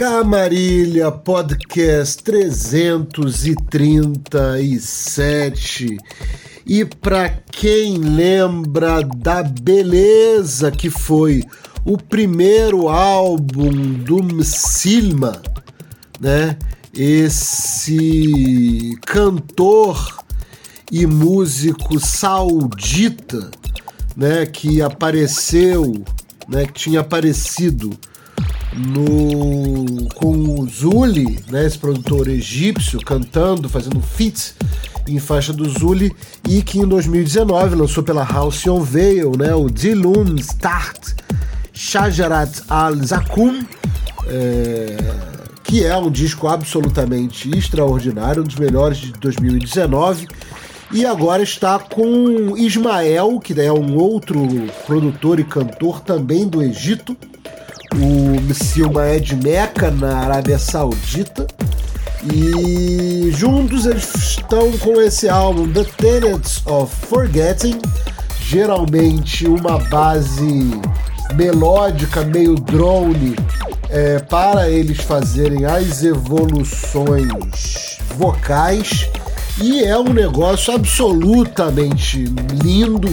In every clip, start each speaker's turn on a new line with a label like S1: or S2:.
S1: Camarilha Podcast 337 E para quem lembra da beleza que foi o primeiro álbum do Msilma, né? Esse cantor e músico saudita, né, que apareceu, né, que tinha aparecido no com o Zuli, né, esse produtor egípcio, cantando, fazendo feats em faixa do Zuli e que em 2019 lançou pela House on Veil, né, o Dilum Start Shajarat Al-Zakum, é, que é um disco absolutamente extraordinário, um dos melhores de 2019. E agora está com Ismael, que é um outro produtor e cantor também do Egito. O Missilma é de Meca, na Arábia Saudita. E juntos eles estão com esse álbum The Tenets of Forgetting, geralmente uma base melódica, meio drone, é, para eles fazerem as evoluções vocais. E é um negócio absolutamente lindo,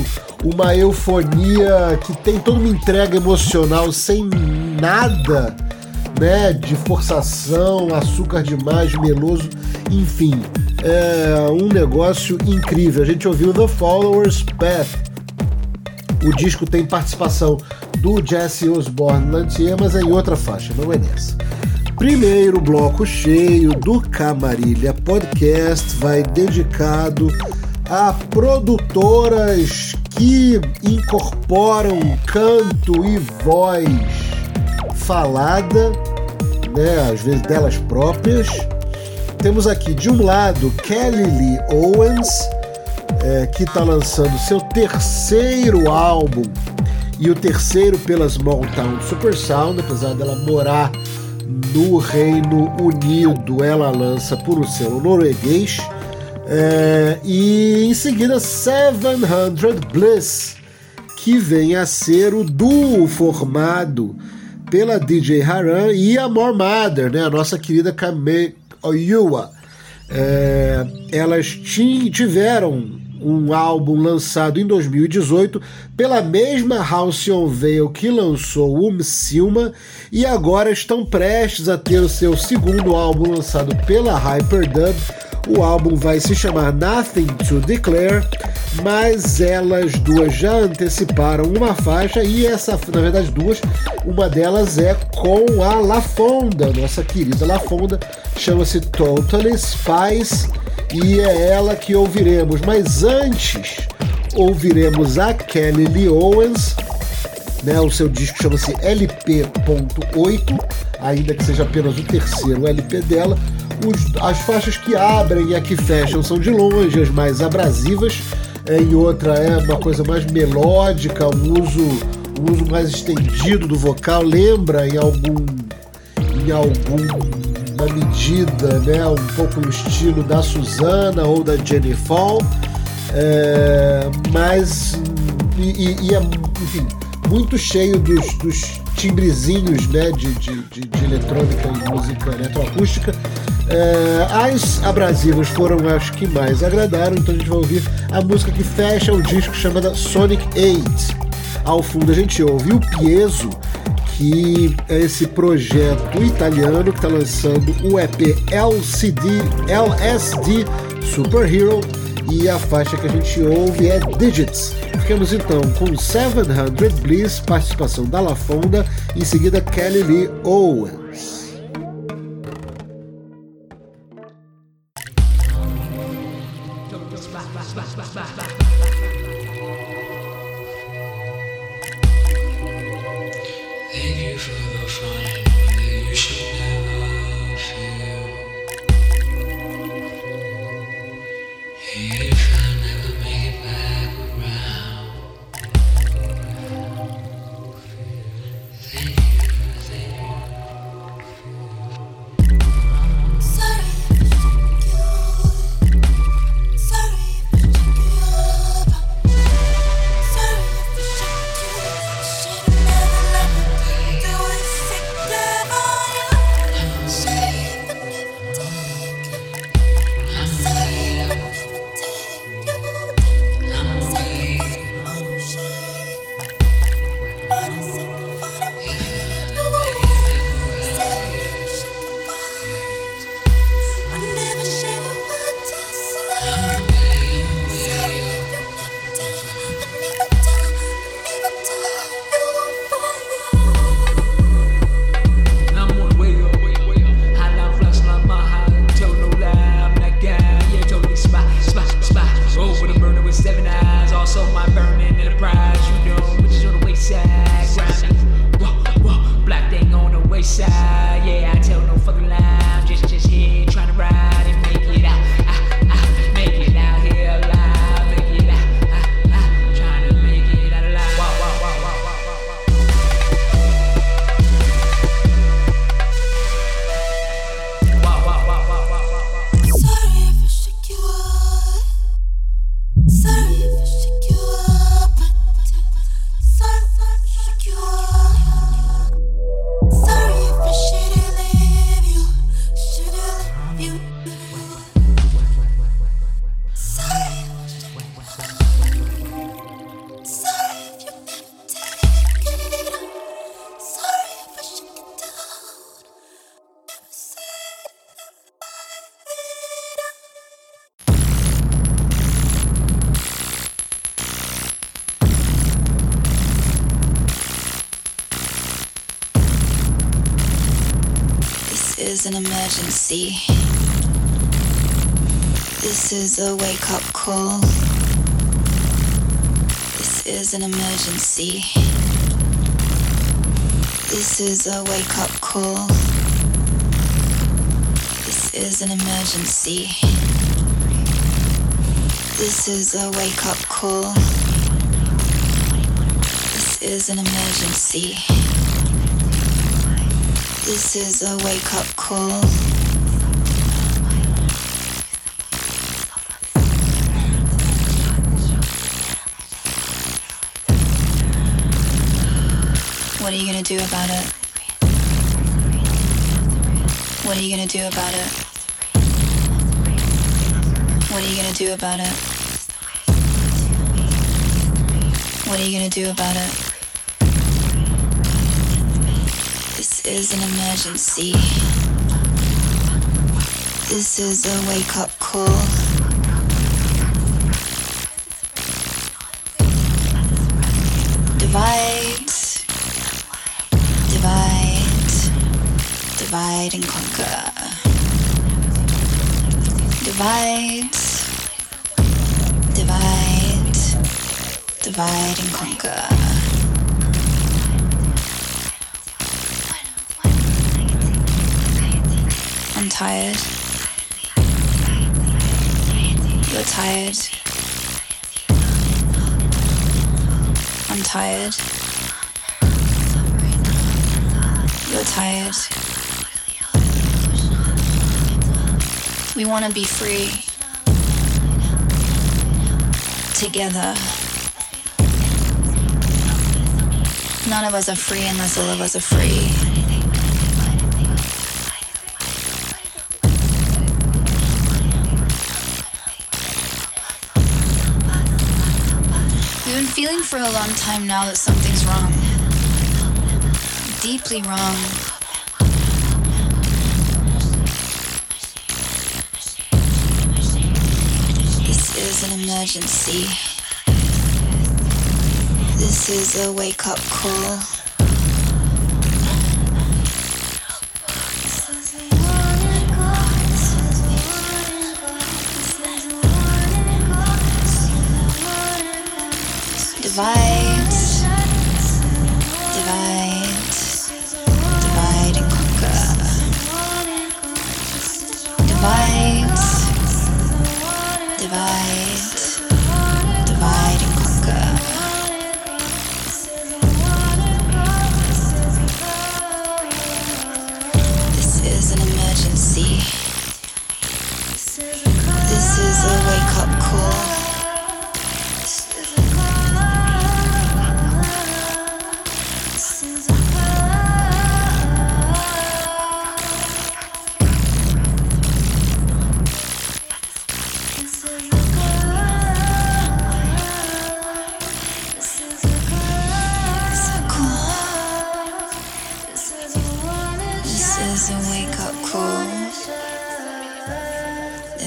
S1: uma eufonia que tem toda uma entrega emocional sem nada né, de forçação, açúcar demais, meloso, enfim, é um negócio incrível. A gente ouviu The Followers Path. O disco tem participação do Jesse Osborne Lantier, mas é em outra faixa, não é nessa. Primeiro bloco cheio do Camarilha Podcast vai dedicado a produtoras que incorporam canto e voz falada, né, às vezes delas próprias. Temos aqui de um lado Kelly Lee Owens, é, que está lançando seu terceiro álbum e o terceiro pela Small Town Super Sound, apesar dela morar no Reino Unido, ela lança por um selo norueguês. É, e em seguida 700 Bliss, que vem a ser o duo formado pela DJ Haran e a More Mother, né, a nossa querida Kame Oyua. É, elas tiveram um álbum lançado em 2018 pela mesma House on Veil que lançou o Silma e agora estão prestes a ter o seu segundo álbum lançado pela Hyperdub. O álbum vai se chamar Nothing to Declare, mas elas duas já anteciparam uma faixa e essa, na verdade, duas, uma delas é com a Lafonda, nossa querida Lafonda, chama-se Totally Spice e é ela que ouviremos. Mas antes, ouviremos a Kelly Lee Owens, né? O seu disco chama-se LP.8, ainda que seja apenas o terceiro LP dela. Os, as faixas que abrem e a que fecham são de longe as mais abrasivas, é, e outra é uma coisa mais melódica, um uso, um uso mais estendido do vocal, lembra em algum em algum na medida, né, um pouco no estilo da Susana ou da Jenny Fall, é, mas e, e, é, enfim, muito cheio dos, dos timbrezinhos né, de, de, de, de, eletrônica e música eletroacústica. É, as abrasivas foram as que mais agradaram, então a gente vai ouvir a música que fecha o disco chamada Sonic 8. Ao fundo a gente ouve o Piezo, que é esse projeto italiano que está lançando o EP LCD, LSD Superhero e a faixa que a gente ouve é Digits. Ficamos então com 700 Bliss, participação da La Fonda, em seguida Kelly Lee Owens.
S2: A wake up call. This is an emergency. This is a wake up call. This is an emergency. This is a wake up call. This is an emergency. This is a wake up call. Do about it? What are you gonna do about it? What are you gonna do about it? What are you gonna do about it? This is an emergency. This is a wake up call. Divide, divide and conquer. Divide, divide, divide and conquer. I'm tired. You're tired. I'm tired. You're tired. We want to be free. Together. None of us are free unless all of us are free. We've been feeling for a long time now that something's wrong. Deeply wrong. Is an emergency. This is a wake up call. Divide,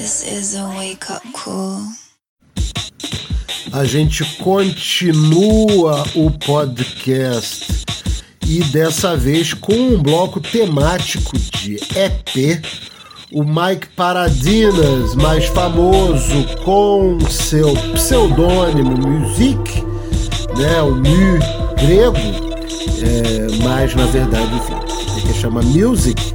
S2: This is a wake up call. A
S1: gente continua o podcast e dessa vez com um bloco temático de EP. O Mike Paradinas, mais famoso com seu pseudônimo Music, né, o Mu grego, é, mas na verdade, enfim, ele que chama Music.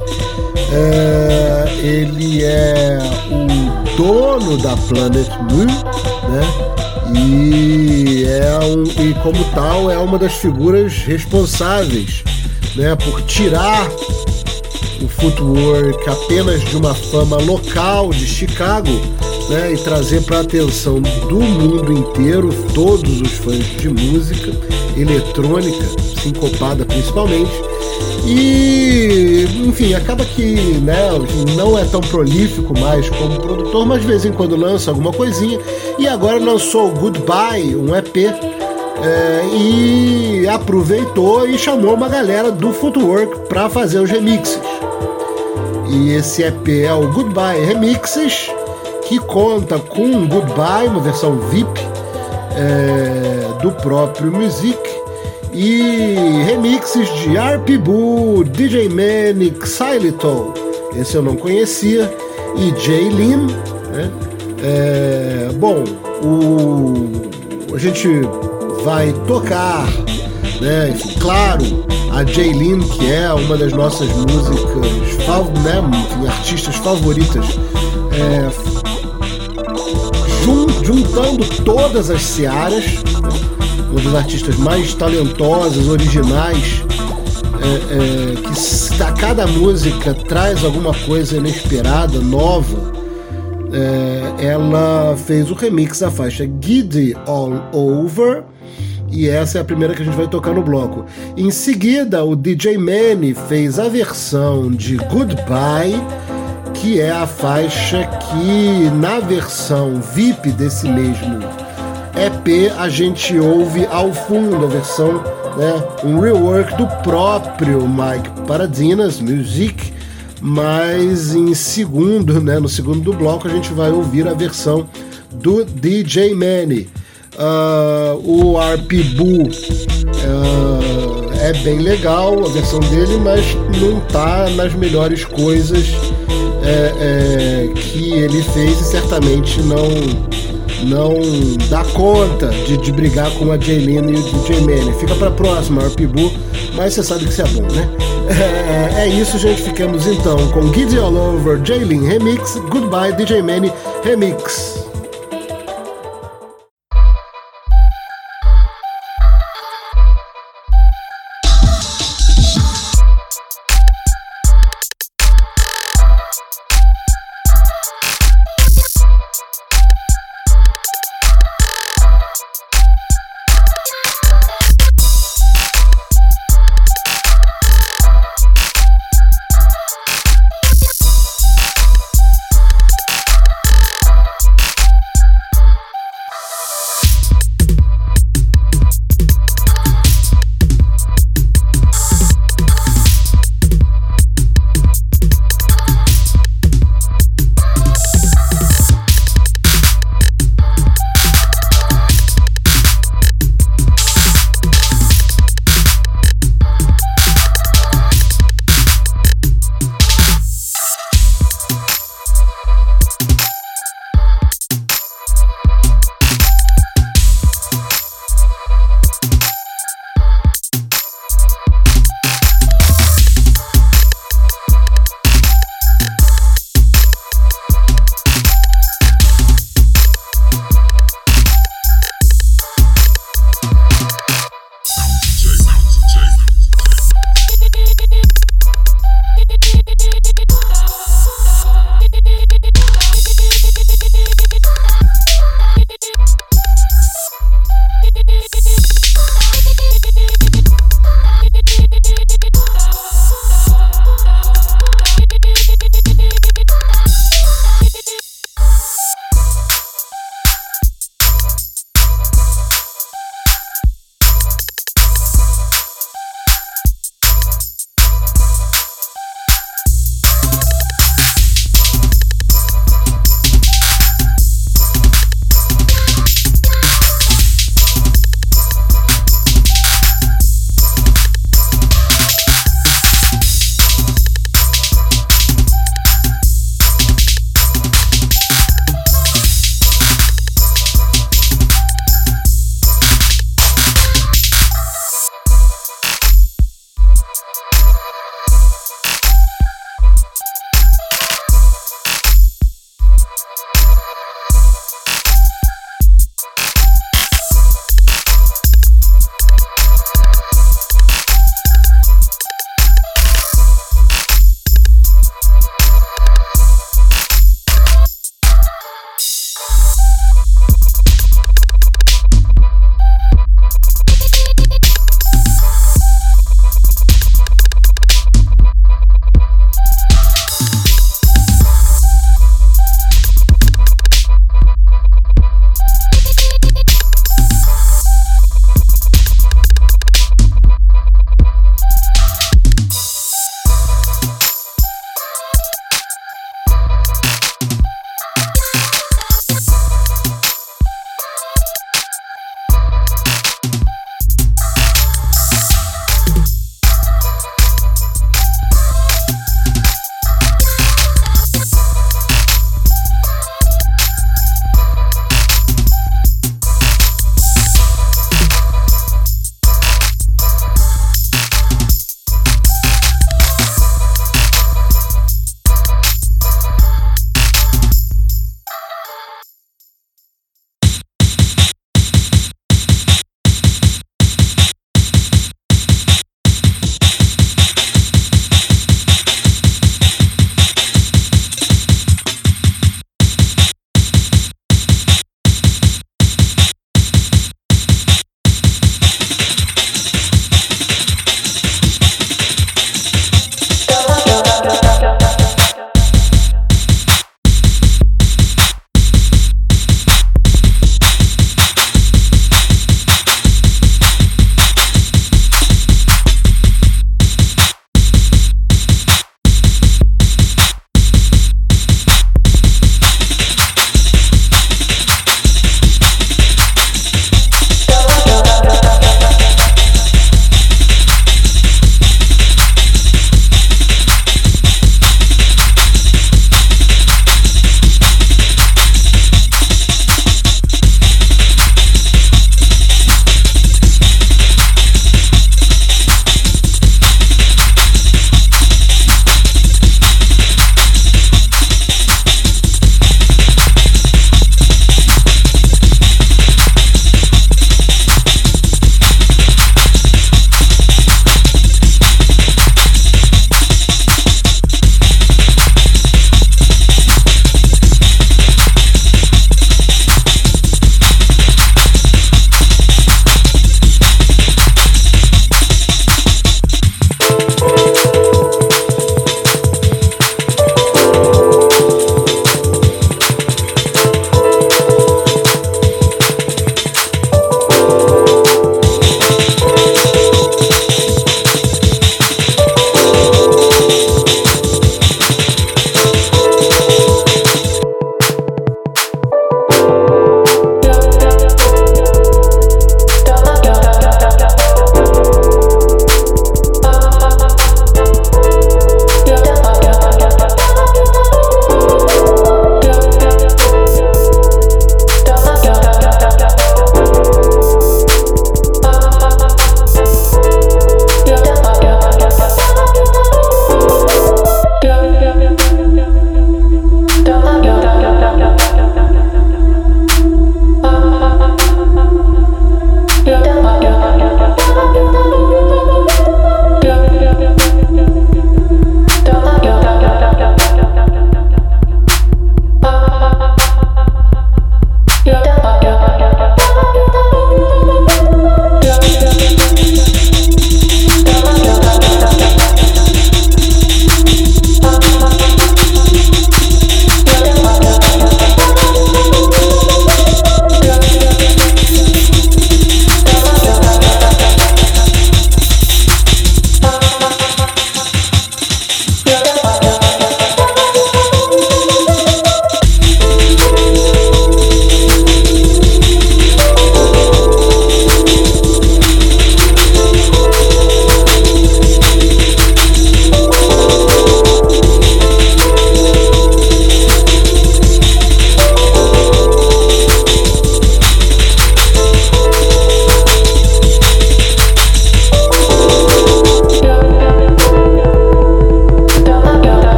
S1: É, ele é o dono da Planet Mu, né? E, é um, e como tal é uma das figuras responsáveis né, por tirar o footwork apenas de uma fama local de Chicago né, e trazer para a atenção do mundo inteiro todos os fãs de música eletrônica, sincopada principalmente. E, enfim, acaba que né, não é tão prolífico mais como produtor, mas de vez em quando lança alguma coisinha. E agora lançou Goodbye, um EP, é, e aproveitou e chamou uma galera do Footwork para fazer os remixes. E esse EP é o Goodbye Remixes, que conta com Goodbye, uma versão VIP é, do próprio Music, e remixes de RP Boo, DJ Manic, Xylitol, esse eu não conhecia, e Jay Lin, né? É, bom, o, a gente vai tocar, né? Claro, a Jaylin, que é uma das nossas músicas, fav né? Artistas favoritas, é, jun, juntando todas as searas? Uma das artistas mais talentosas, originais, é, é, que a cada música traz alguma coisa inesperada, nova é, ela fez o remix da faixa Giddy All Over. E essa é a primeira que a gente vai tocar no bloco. Em seguida, o DJ Manny fez a versão de Goodbye, que é a faixa que, na versão VIP desse mesmo EP, a gente ouve ao fundo a versão, né, um rework do próprio Mike Paradinas Music mas em segundo, né, no segundo bloco a gente vai ouvir a versão do DJ Manny. Uh, o RP Boo uh, é bem legal a versão dele, mas não tá nas melhores coisas é, é, que ele fez e certamente não não dá conta de, de brigar com a Jaylene e o DJ Manny. Fica pra próxima, RP Boo, mas você sabe que isso é bom, né? É, é isso, gente. Ficamos então com Giddy All Over, Jaylin Remix, Goodbye DJ Manny Remix.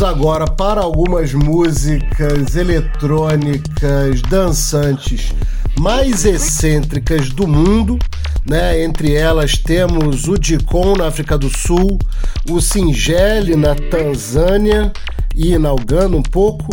S1: Vamos agora para algumas músicas eletrônicas dançantes mais excêntricas do mundo. Né? Entre elas temos o Dicon na África do Sul, o Singeli na Tanzânia e na um pouco,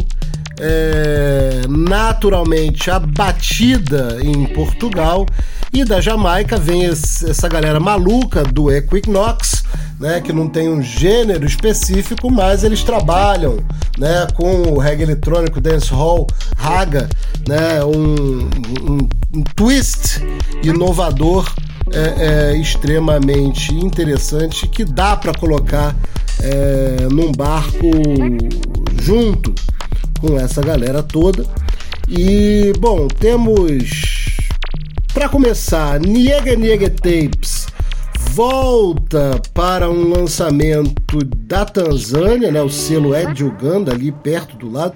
S1: é, naturalmente a batida em Portugal e da Jamaica vem esse, essa galera maluca do Equinox, né, que não tem um gênero específico, mas eles trabalham né, com o reggae eletrônico, dancehall, raga, né, um, um, um twist inovador é, é, extremamente interessante que dá para colocar é, num barco junto com essa galera toda. E, bom, temos para começar, Niega Niega Tapes volta para um lançamento da Tanzânia, né? O selo é de Uganda, ali perto do lado.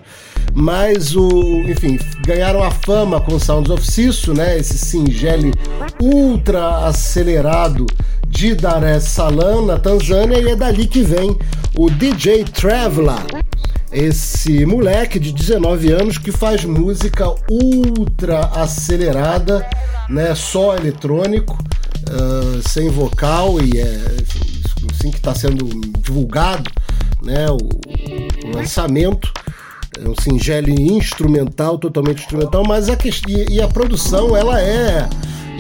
S1: Mas o, enfim, ganharam a fama com Sounds of Sisso, né? Esse singele ultra acelerado de Dar es Salaam na Tanzânia e é dali que vem o DJ Traveler esse moleque de 19 anos que faz música ultra acelerada, né, só eletrônico, sem vocal e é assim que está sendo divulgado, né, o, o, lançamento. É um singelo instrumental, totalmente instrumental, mas a e a produção ela é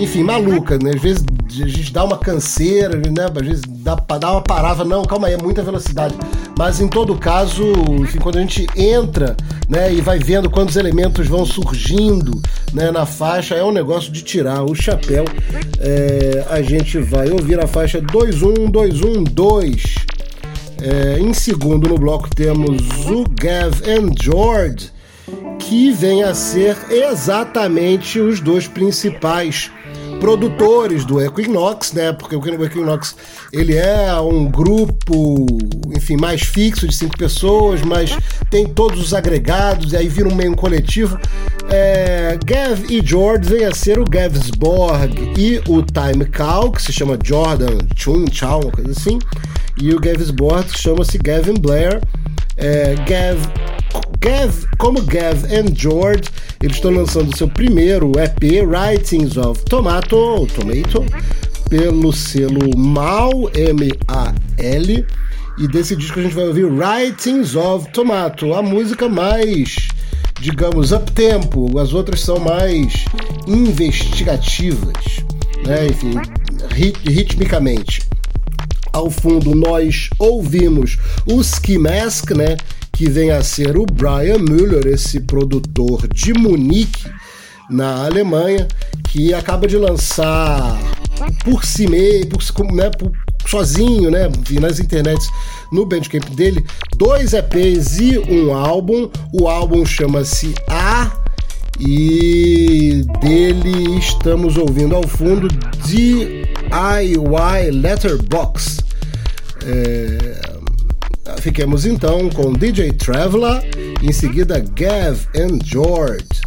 S1: enfim, maluca, né? Às vezes a gente dá uma canseira, né? Às vezes dá, dá uma parava, não, calma aí, é muita velocidade. Mas em todo caso, enfim, quando a gente entra, né, e vai vendo quantos elementos vão surgindo, né, na faixa, é um negócio de tirar o chapéu. É, a gente vai ouvir a faixa 21212. É, em segundo no bloco temos o Gav and George, que vem a ser exatamente os dois principais produtores do Equinox, né? Porque o Equinox ele é um grupo, enfim, mais fixo de cinco pessoas, mas tem todos os agregados e aí vira um meio coletivo. É, Gav e George vem a ser o Gavsborg e o Time Cow, que se chama Jordan Chun Chow, uma coisa assim, e o Gavsborg chama-se Gavin Blair. É, Gav Gav, como Gav and George, eles estão lançando seu primeiro EP, Writings of Tomato, ou Tomato, pelo selo MAL, M-A-L. E desse disco a gente vai ouvir Writings of Tomato, a música mais, digamos, up-tempo. As outras são mais investigativas, né? enfim, rit ritmicamente. Ao fundo nós ouvimos o Ski Mask, né? que vem a ser o Brian Müller, esse produtor de Munique, na Alemanha, que acaba de lançar por si mesmo, por, né, por, sozinho, né, nas internets, no Bandcamp dele, dois EPs e um álbum. O álbum chama-se A e dele estamos ouvindo ao fundo DIY Letterbox. É, Fiquemos então com DJ Traveler, em seguida Gav and George.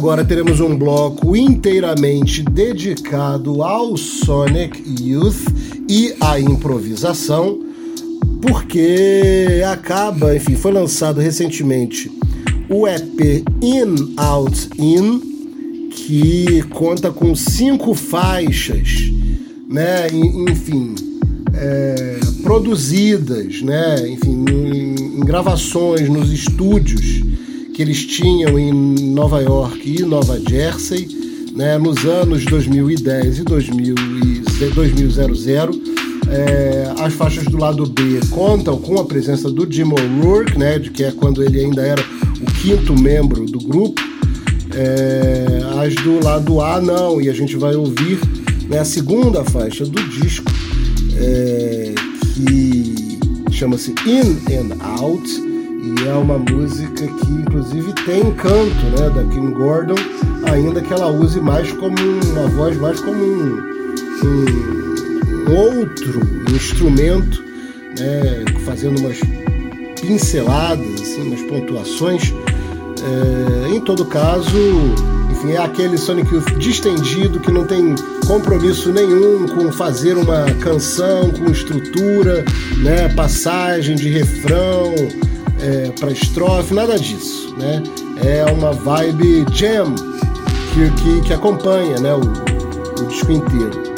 S1: Agora teremos um bloco inteiramente dedicado ao Sonic Youth e à improvisação, porque acaba, enfim, foi lançado recentemente o EP In Out In, que conta com cinco faixas, né? Enfim, é, produzidas, né? Enfim, em, em gravações nos estúdios que eles tinham em Nova York e Nova Jersey, né? Nos anos 2010 e 2000 é, as faixas do lado B contam com a presença do Jim O'Rourke, né, de que é quando ele ainda era o quinto membro do grupo. É, as do lado A não, e a gente vai ouvir né, a segunda faixa do disco, é, que chama-se In and Out, é uma música que inclusive tem canto né, da Kim Gordon, ainda que ela use mais como uma voz mais como um, um outro instrumento, né, fazendo umas pinceladas, assim, umas pontuações. É, em todo caso, enfim, é aquele Sonic Youth distendido que não tem compromisso nenhum com fazer uma canção com estrutura, né, passagem de refrão é, para estrofe, nada disso, né? É uma vibe jam que, que, que acompanha, né, o, o disco inteiro.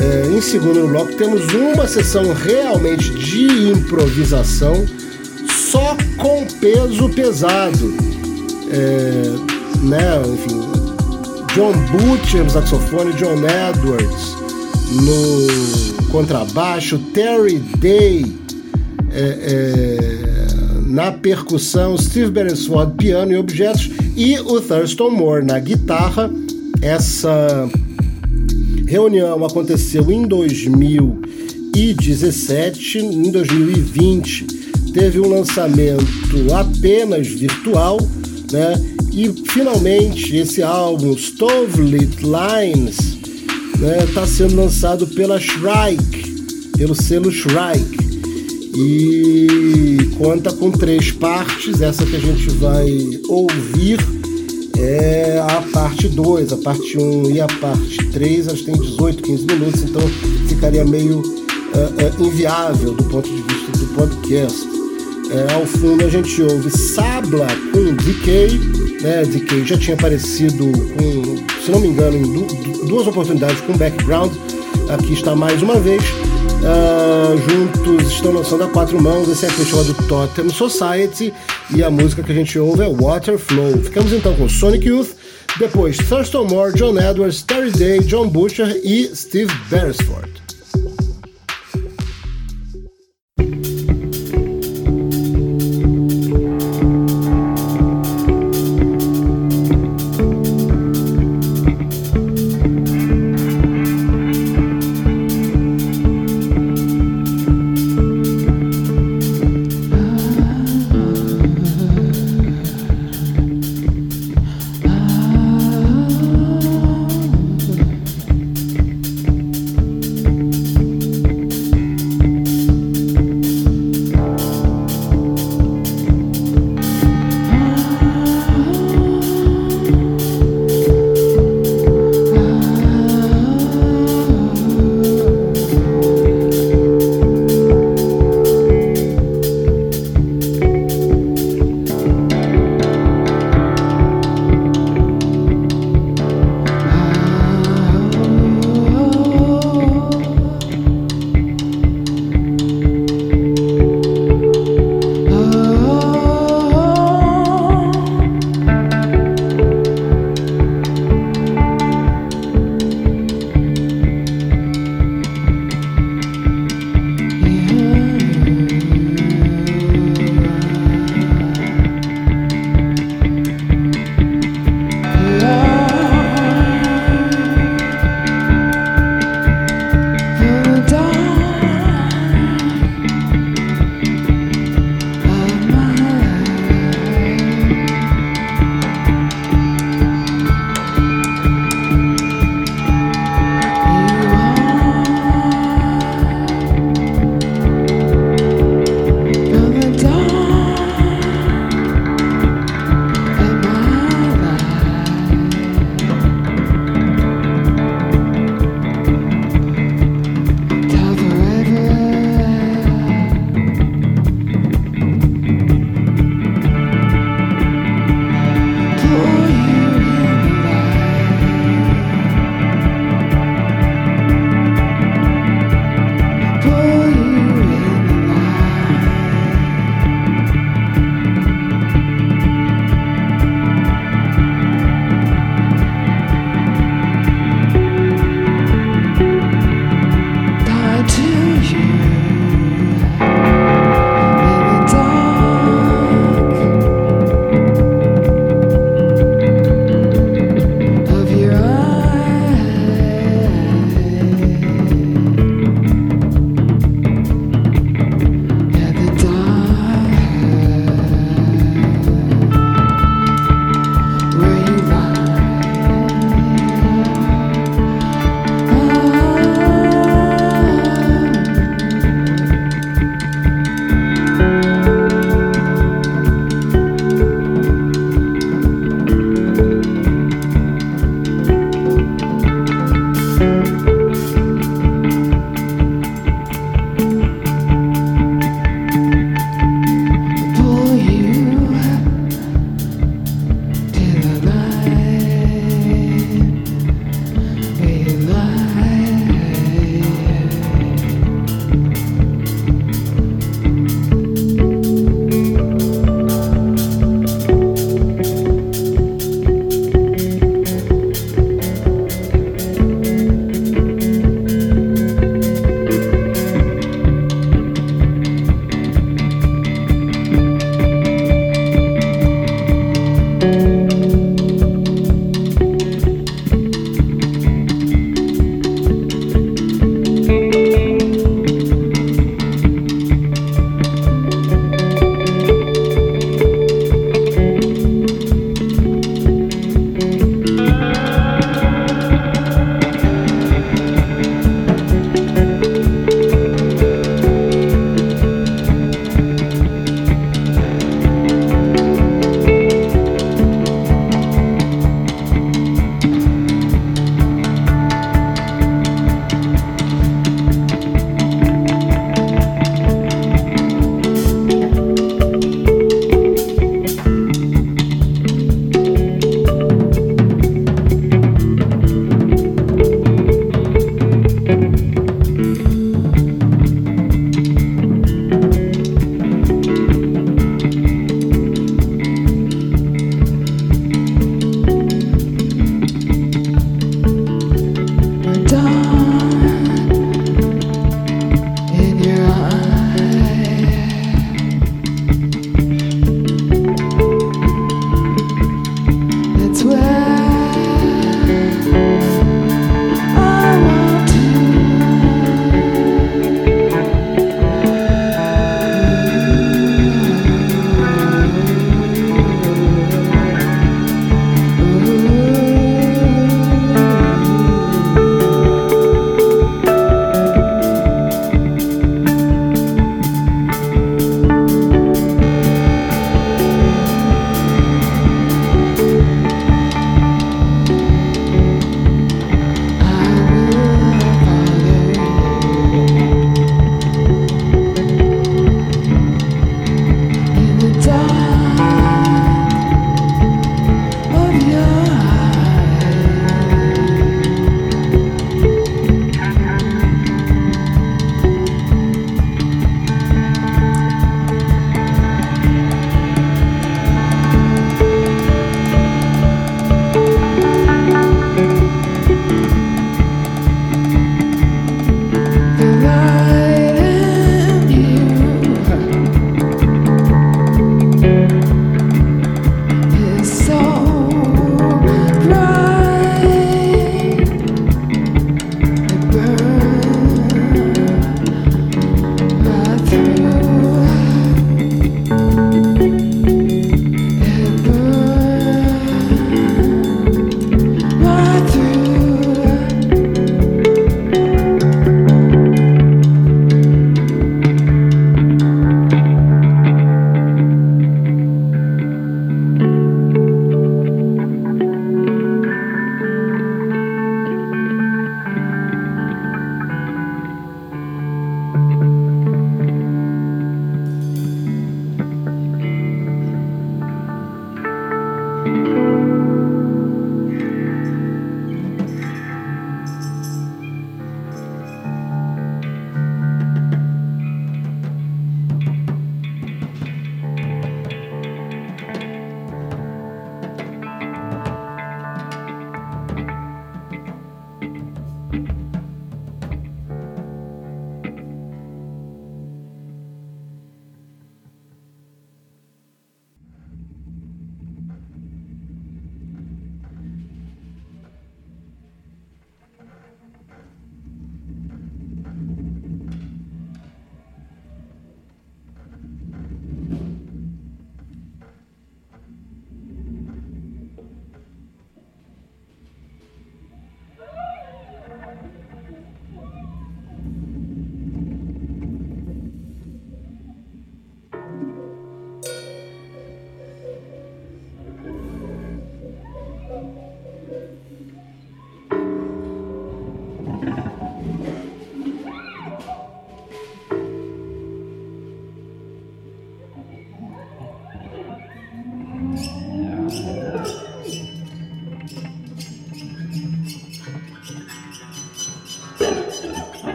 S1: É, em segundo bloco temos uma sessão realmente de improvisação, só com peso pesado, é, né? Enfim, John Butcher no saxofone, John Edwards no contrabaixo, Terry Day é, é, na percussão, Steve Beresford piano e objetos e o Thurston Moore na guitarra. Essa reunião aconteceu em 2017, em 2020 teve um lançamento apenas virtual, né? E finalmente esse álbum, Stovelit Lines, está né, sendo lançado pela Shrike, pelo selo Shrike. E conta com três partes, essa que a gente vai ouvir é a parte 2, a parte 1 um e a parte 3, elas têm 18, 15 minutos, então ficaria meio uh, uh, inviável do ponto de vista do podcast. É, ao fundo a gente ouve Sabla com Decay, né? Decay já tinha aparecido com, se não me engano, em du duas oportunidades com background. Aqui está mais uma vez. Uh, juntos estão lançando a quatro mãos esse EP chamado Totem Society e a música que a gente ouve é Waterflow. Ficamos então com Sonic Youth, depois Thurston Moore, John Edwards, Terry Day, John Butcher e Steve Beresford.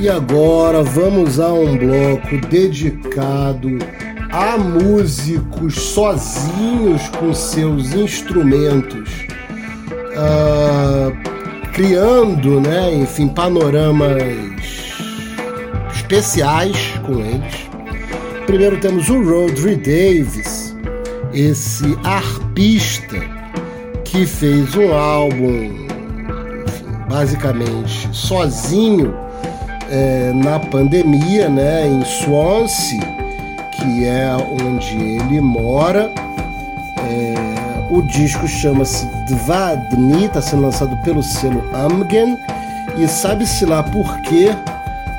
S1: E agora vamos a um bloco dedicado a músicos sozinhos com seus instrumentos, ah, criando, né, enfim, panoramas especiais com eles. Primeiro temos o Rodri Davis, esse arpista que fez um álbum basicamente sozinho é, na pandemia, né, em Swansea, que é onde ele mora. É, o disco chama-se Dva Dni, está sendo lançado pelo selo Amgen. E sabe-se lá por quê,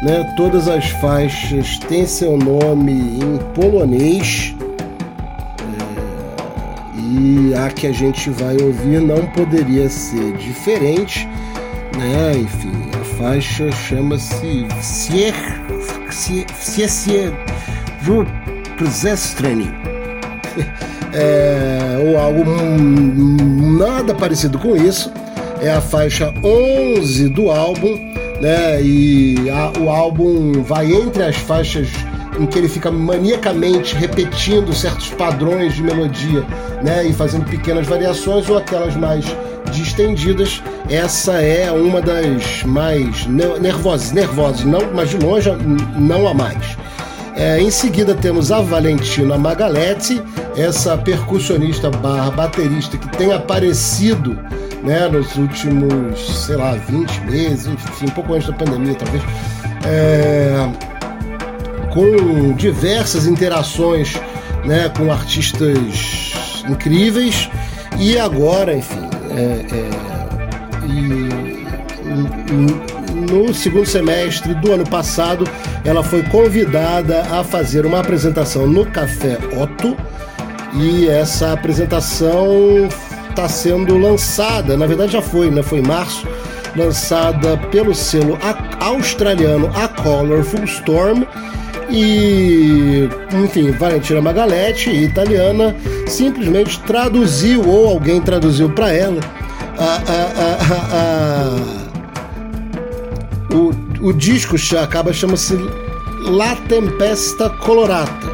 S1: né? Todas as faixas têm seu nome em polonês. É, e a que a gente vai ouvir não poderia ser diferente, né? Enfim, faixa chama-se Wsiesier Przestreni. É, ou algo nada parecido com isso. É a faixa 11 do álbum, né? E a- o álbum vai entre as faixas em que ele fica maniacamente repetindo certos padrões de melodia, né? E fazendo pequenas variações ou aquelas mais distendidas. Essa é uma das mais ne- nervosas, nervosas, não, mas de longe não a mais. É, em seguida temos a Valentina Magaletti, essa percussionista barra baterista que tem aparecido né, nos últimos, sei lá, 20 meses, enfim, um pouco antes da pandemia talvez, é, com diversas interações né, com artistas incríveis e agora, enfim, é, é, e- no segundo semestre do ano passado, ela foi convidada a fazer uma apresentação no Café Otto e essa apresentação está sendo lançada, na verdade já foi, né? Foi em março, lançada pelo selo australiano A Colorful Storm e, enfim, Valentina Magaletti, italiana, simplesmente traduziu ou alguém traduziu para ela a- a- a- a- a- o, o disco acaba chama-se La Tempesta Colorata.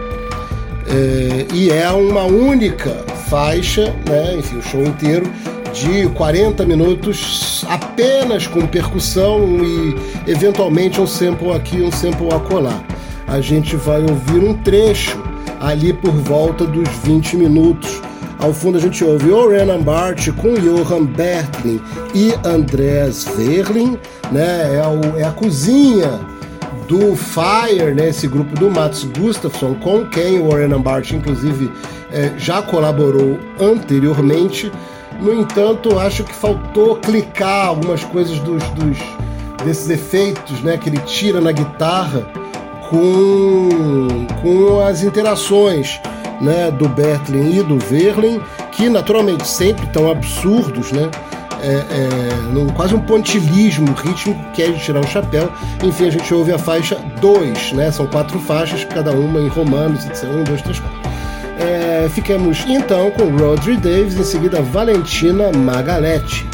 S1: É, e é uma única faixa, né, enfim, o show inteiro de 40 minutos apenas com percussão e eventualmente um sample aqui, um sample acolá. A gente vai ouvir um trecho ali por volta dos 20 minutos. Ao fundo a gente ouve Orenan Bart com Johan Bertlin e Andreas Verlin, né? É, o- é a cozinha do Fire, né, esse grupo do Mats Gustafsson, com quem o Warren Bart, inclusive, eh, já colaborou anteriormente. No entanto, acho que faltou clicar algumas coisas dos, dos- desses efeitos né, que ele tira na guitarra com, com as interações né, do Bertlin e do Verlin, que naturalmente sempre tão absurdos, né? é, é, num, quase um pontilismo rítmico que é de tirar o chapéu. Enfim, a gente ouve a faixa 2, né? São quatro faixas, cada uma em romanos, etc. 1, 2, 3, 4. É, ficamos então com Rodri Davis, em seguida Valentina Magaletti.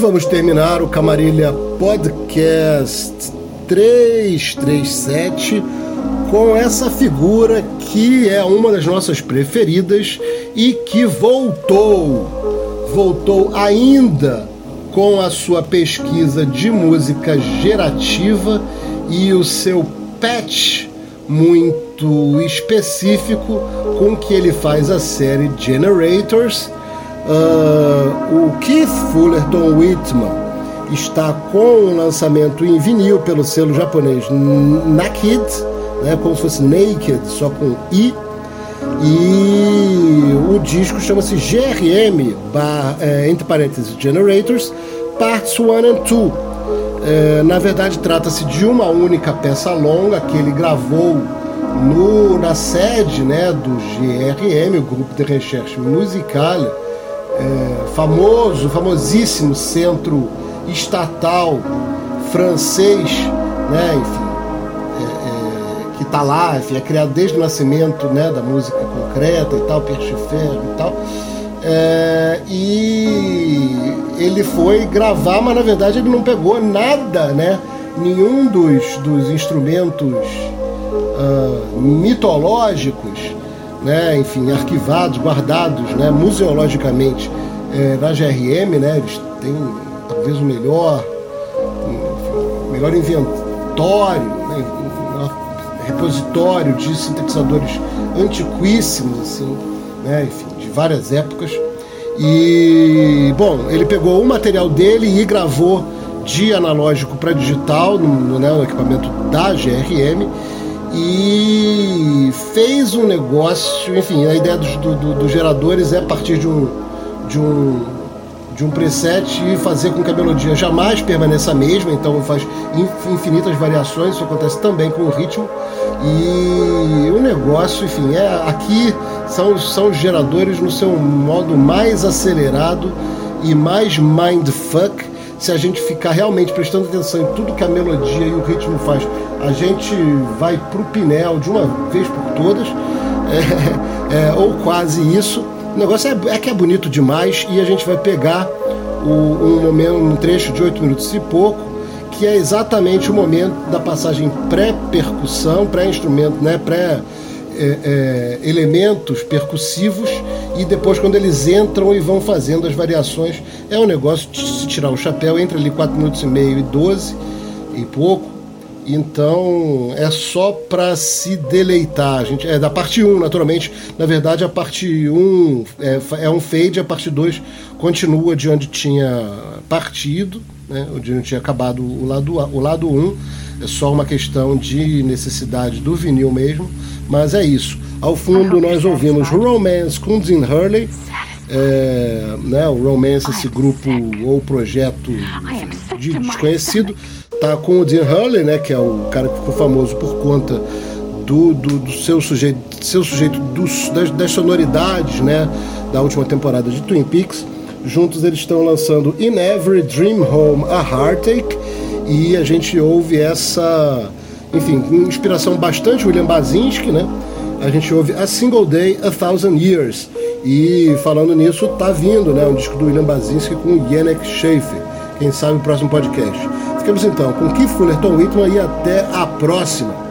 S1: Vamos terminar o Camarilha Podcast 337 com essa figura que é uma das nossas preferidas e que voltou. Voltou ainda com a sua pesquisa de música gerativa e o seu patch muito específico com que ele faz a série Generators Uh, o Keith Fullerton Whitman está com o lançamento em vinil pelo selo japonês Naked, né, como se fosse Naked, só com I. E o disco chama-se GRM, bar, é, entre parênteses, Generators, Parts 1 and 2. É, na verdade, trata-se de uma única peça longa que ele gravou no, na sede né, do GRM, o Grupo de Recherche Musical, é, famoso, famosíssimo centro estatal francês, né, enfim, é, é, que está lá, enfim, é criado desde o nascimento né, da música concreta e tal, Pierre Schaeffer e tal. É, e ele foi gravar, mas na verdade ele não pegou nada, né? Nenhum dos, dos instrumentos uh, mitológicos, né? Enfim, arquivados, guardados, né? Museologicamente é, na GRM, né? Eles têm talvez o melhor, enfim, melhor inventório, né? repositório de sintetizadores antiquíssimos, assim, né? Enfim, de várias épocas. E, bom, ele pegou o material dele e gravou de analógico para digital no, né, no equipamento da GRM e fez um negócio, enfim, a ideia dos, do, do, dos geradores é partir de um, de um, de um preset e fazer com que a melodia jamais permaneça a mesma, então faz infinitas variações, isso acontece também com o ritmo. E o negócio, enfim, é aqui são, são os geradores no seu modo mais acelerado e mais mindfuck se a gente ficar realmente prestando atenção em tudo que a melodia e o ritmo faz, a gente vai pro Pinel de uma vez por todas, é, é, ou quase isso. O negócio é, é, que é bonito demais e a gente vai pegar o, um momento, um trecho de 8 minutos e pouco, que é exatamente o momento da passagem pré-percussão, pré-instrumento, né, pré é, é, elementos percussivos e depois quando eles entram e vão fazendo as variações é um negócio de se tirar o chapéu entre ali 4 minutos e meio e 12 e pouco então é só para se deleitar. Gente, é da parte 1, naturalmente. Na verdade, a parte 1 é, é um fade, a parte 2 continua de onde tinha partido, né, onde tinha acabado o lado, o lado 1. É só uma questão de necessidade do vinil mesmo. Mas é isso. Ao fundo nós ouvimos Romance com Dean Hurley. É, né, o Romance, esse grupo ou projeto de desconhecido, tá com o Dean Hurley, né, que é o cara que ficou famoso por conta do, do, do seu sujeito, seu sujeito dos, das, das, sonoridades, né, da última temporada de Twin Peaks. Juntos eles estão lançando In Every Dream Home a Heartache e a gente ouve essa enfim, inspiração bastante William Basinski, né? A gente ouve A Single Day, A Thousand Years. E falando nisso, tá vindo, né? Um disco do William Basinski com Yannick Schaefer. Quem sabe o próximo podcast. Ficamos então com Keith Fullerton Whitman e até a próxima.